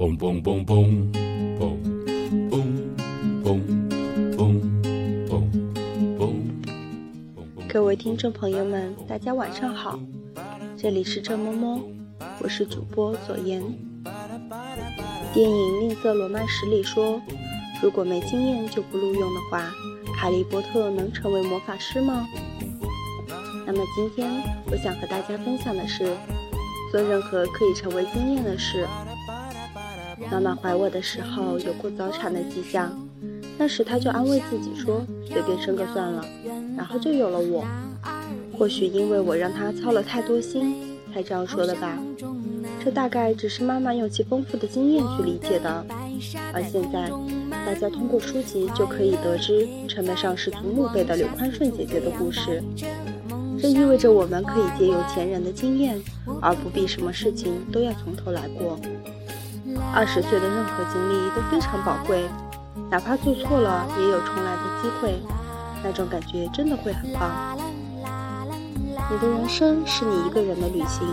嘣嘣嘣嘣嘣嘣嘣嘣嘣嘣。各位听众朋友们，大家晚上好，这里是郑摸摸，我是主播左岩。电影《吝啬罗曼史》里说，如果没经验就不录用的话，哈利波特能成为魔法师吗？那么今天我想和大家分享的是，做任何可以成为经验的事。妈妈怀我的时候有过早产的迹象，那时她就安慰自己说，随便生个算了，然后就有了我。或许因为我让她操了太多心，才这样说的吧。这大概只是妈妈用其丰富的经验去理解的。而现在，大家通过书籍就可以得知，称得上是祖母辈的柳宽顺姐姐的故事。这意味着我们可以借由前人的经验，而不必什么事情都要从头来过。二十岁的任何经历都非常宝贵，哪怕做错了也有重来的机会，那种感觉真的会很棒。你的人生是你一个人的旅行，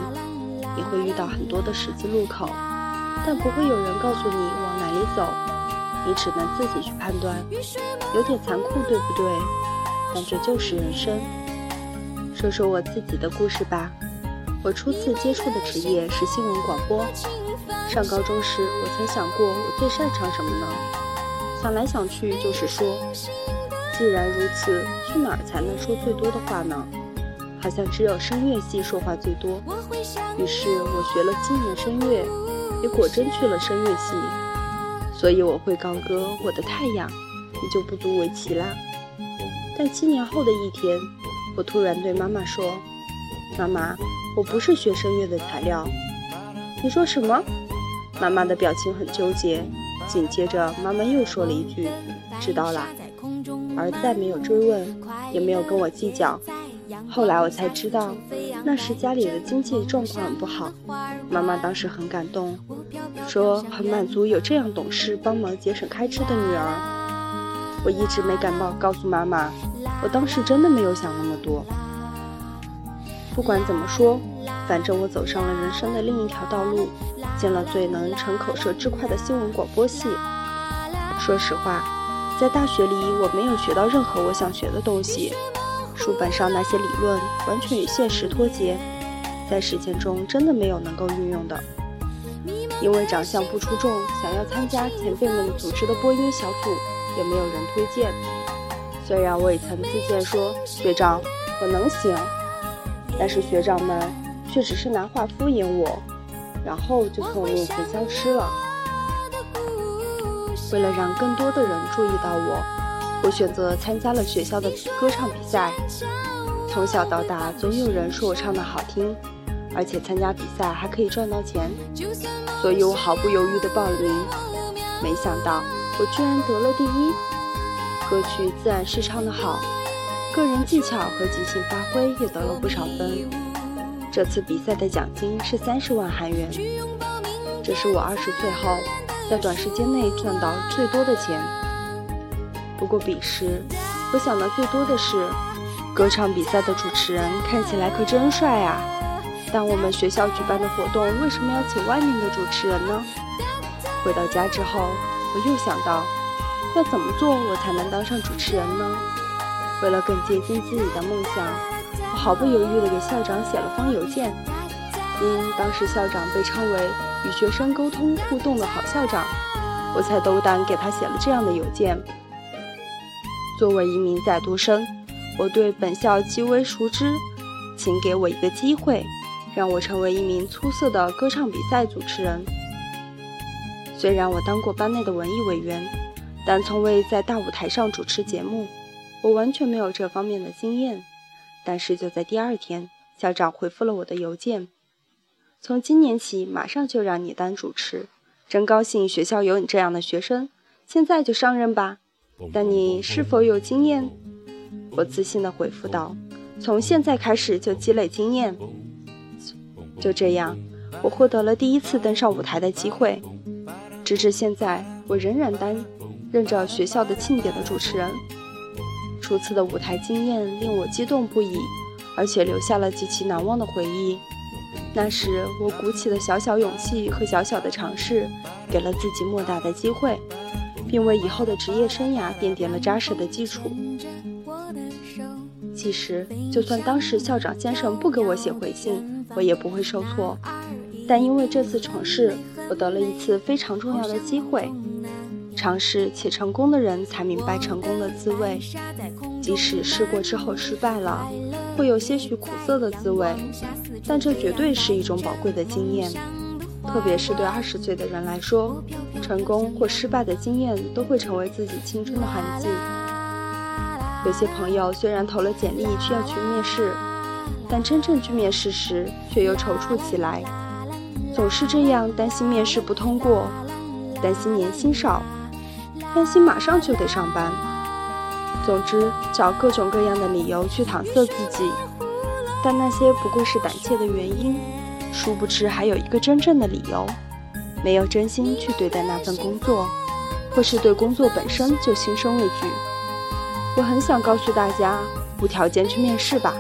你会遇到很多的十字路口，但不会有人告诉你往哪里走，你只能自己去判断。有点残酷，对不对？但这就是人生。说说我自己的故事吧。我初次接触的职业是新闻广播。上高中时，我曾想过我最擅长什么呢？想来想去，就是说，既然如此，去哪儿才能说最多的话呢？好像只有声乐系说话最多。于是我学了七年声乐，也果真去了声乐系。所以我会高歌《我的太阳》，也就不足为奇啦。但七年后的一天。我突然对妈妈说：“妈妈，我不是学声乐的材料。”你说什么？妈妈的表情很纠结。紧接着，妈妈又说了一句：“知道啦。”而再没有追问，也没有跟我计较。后来我才知道，那时家里的经济状况很不好。妈妈当时很感动，说很满足有这样懂事、帮忙节省开支的女儿。我一直没敢报告诉妈妈。我当时真的没有想那么多。不管怎么说，反正我走上了人生的另一条道路，进了最能成口舌之快的新闻广播系。说实话，在大学里我没有学到任何我想学的东西，书本上那些理论完全与现实脱节，在实践中真的没有能够运用的。因为长相不出众，想要参加前辈们组织的播音小组，也没有人推荐。虽然我也曾自荐说学长我能行，但是学长们却只是拿话敷衍我，然后就从我面前消失了。为了让更多的人注意到我，我选择参加了学校的歌唱比赛。从小到大，总有人说我唱得好听，而且参加比赛还可以赚到钱，所以我毫不犹豫地报了名。没想到我居然得了第一。歌曲自然是唱得好，个人技巧和即兴发挥也得了不少分。这次比赛的奖金是三十万韩元，这是我二十岁后在短时间内赚到最多的钱。不过彼时，我想的最多的是，歌唱比赛的主持人看起来可真帅啊！但我们学校举办的活动为什么要请外面的主持人呢？回到家之后，我又想到。要怎么做我才能当上主持人呢？为了更接近自己的梦想，毫不犹豫地给校长写了封邮件。因当时校长被称为与学生沟通互动的好校长，我才斗胆给他写了这样的邮件。作为一名在读生，我对本校极为熟知，请给我一个机会，让我成为一名出色的歌唱比赛主持人。虽然我当过班内的文艺委员。但从未在大舞台上主持节目，我完全没有这方面的经验。但是就在第二天，校长回复了我的邮件：从今年起，马上就让你当主持，真高兴学校有你这样的学生，现在就上任吧。但你是否有经验？我自信地回复道：从现在开始就积累经验。就这样，我获得了第一次登上舞台的机会。直至现在，我仍然担。任着学校的庆典的主持人，初次的舞台经验令我激动不已，而且留下了极其难忘的回忆。那时我鼓起的小小勇气和小小的尝试，给了自己莫大的机会，并为以后的职业生涯奠定了扎实的基础。其实，就算当时校长先生不给我写回信，我也不会受挫。但因为这次尝试，我得了一次非常重要的机会。尝试且成功的人才明白成功的滋味，即使试过之后失败了，会有些许苦涩的滋味，但这绝对是一种宝贵的经验。特别是对二十岁的人来说，成功或失败的经验都会成为自己青春的痕迹。有些朋友虽然投了简历需要去面试，但真正去面试时却又踌躇起来，总是这样担心面试不通过，担心年薪少。担心马上就得上班，总之找各种各样的理由去搪塞自己，但那些不过是胆怯的原因。殊不知还有一个真正的理由，没有真心去对待那份工作，或是对工作本身就心生畏惧。我很想告诉大家，无条件去面试吧，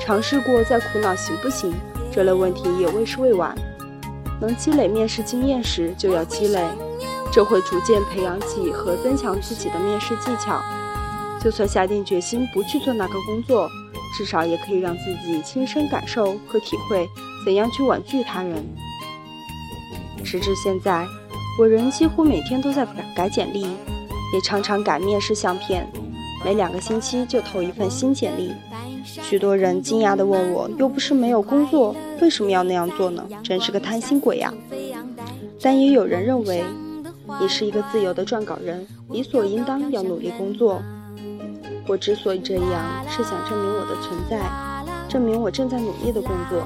尝试过再苦恼行不行？这类问题也为时未晚。能积累面试经验时就要积累。这会逐渐培养起和增强自己的面试技巧。就算下定决心不去做那个工作，至少也可以让自己亲身感受和体会怎样去婉拒他人。直至现在，我仍几乎每天都在改改简历，也常常改面试相片，每两个星期就投一份新简历。许多人惊讶地问我：“又不是没有工作，为什么要那样做呢？真是个贪心鬼呀！”但也有人认为。你是一个自由的撰稿人，理所应当要努力工作。我之所以这样，是想证明我的存在，证明我正在努力的工作。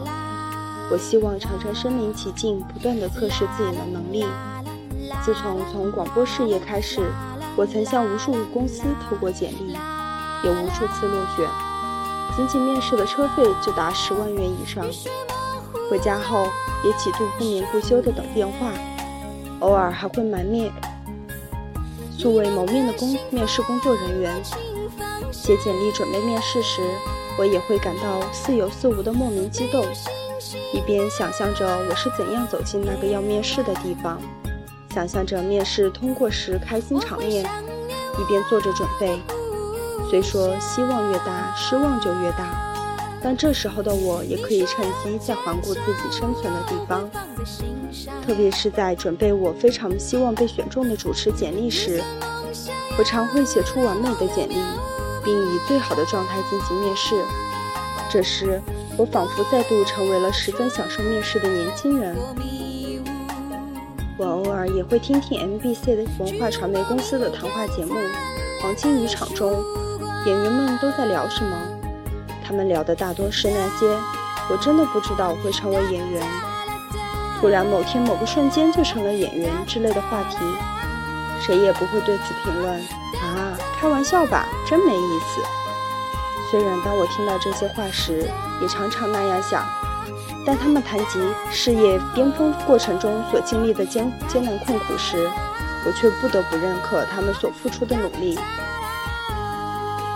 我希望常常身临其境，不断地测试自己的能力。自从从广播事业开始，我曾向无数公司投过简历，也无数次落选，仅仅面试的车费就达十万元以上。回家后也几度不眠不休地等电话。偶尔还会埋面素未谋面的工面试工作人员写简历准备面试时，我也会感到似有似无的莫名激动，一边想象着我是怎样走进那个要面试的地方，想象着面试通过时开心场面，一边做着准备。虽说希望越大，失望就越大。但这时候的我也可以趁机再环顾自己生存的地方，特别是在准备我非常希望被选中的主持简历时，我常会写出完美的简历，并以最好的状态进行面试。这时，我仿佛再度成为了十分享受面试的年轻人。我偶尔也会听听 MBC 的文化传媒公司的谈话节目《黄金渔场》中，演员们都在聊什么。他们聊的大多是那些我真的不知道我会成为演员，突然某天某个瞬间就成了演员之类的话题，谁也不会对此评论啊，开玩笑吧，真没意思。虽然当我听到这些话时也常常那样想，但他们谈及事业巅峰过程中所经历的艰艰难困苦时，我却不得不认可他们所付出的努力。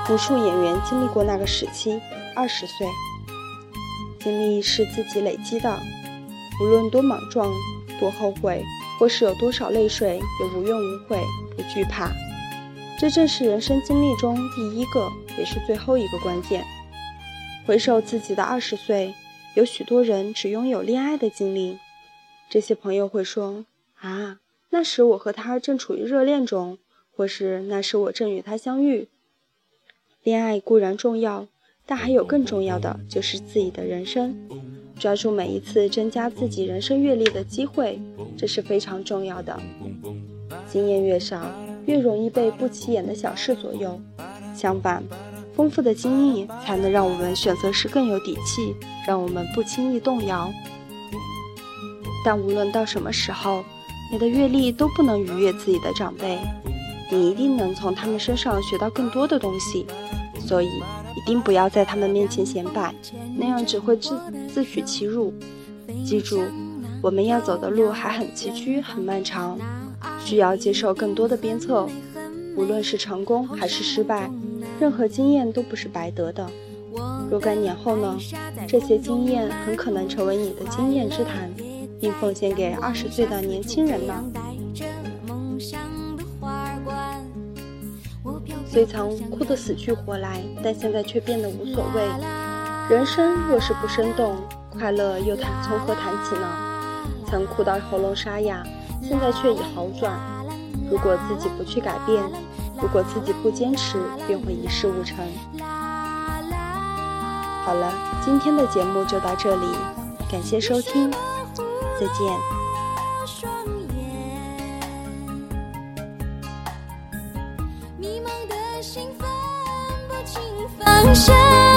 无数演员经历过那个时期。二十岁，经历是自己累积的，无论多莽撞、多后悔，或是有多少泪水，也无怨无悔，不惧怕。这正是人生经历中第一个，也是最后一个关键。回首自己的二十岁，有许多人只拥有恋爱的经历。这些朋友会说：“啊，那时我和他正处于热恋中，或是那时我正与他相遇。”恋爱固然重要。但还有更重要的，就是自己的人生，抓住每一次增加自己人生阅历的机会，这是非常重要的。经验越少，越容易被不起眼的小事左右。相反，丰富的经历才能让我们选择时更有底气，让我们不轻易动摇。但无论到什么时候，你的阅历都不能逾越自己的长辈，你一定能从他们身上学到更多的东西。所以。一定不要在他们面前显摆，那样只会自自取其辱。记住，我们要走的路还很崎岖、很漫长，需要接受更多的鞭策。无论是成功还是失败，任何经验都不是白得的。若干年后呢，这些经验很可能成为你的经验之谈，并奉献给二十岁的年轻人呢。虽曾哭得死去活来，但现在却变得无所谓。人生若是不生动，快乐又谈从何谈起呢？曾哭到喉咙沙哑，现在却已好转。如果自己不去改变，如果自己不坚持，便会一事无成。好了，今天的节目就到这里，感谢收听，再见。下。